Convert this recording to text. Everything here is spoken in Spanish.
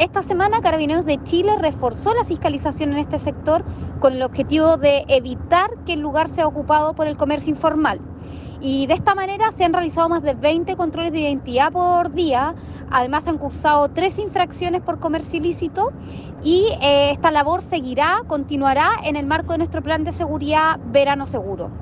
Esta semana Carabineros de Chile reforzó la fiscalización en este sector con el objetivo de evitar que el lugar sea ocupado por el comercio informal. Y de esta manera se han realizado más de 20 controles de identidad por día. Además, han cursado tres infracciones por comercio ilícito y eh, esta labor seguirá, continuará en el marco de nuestro plan de seguridad Verano Seguro.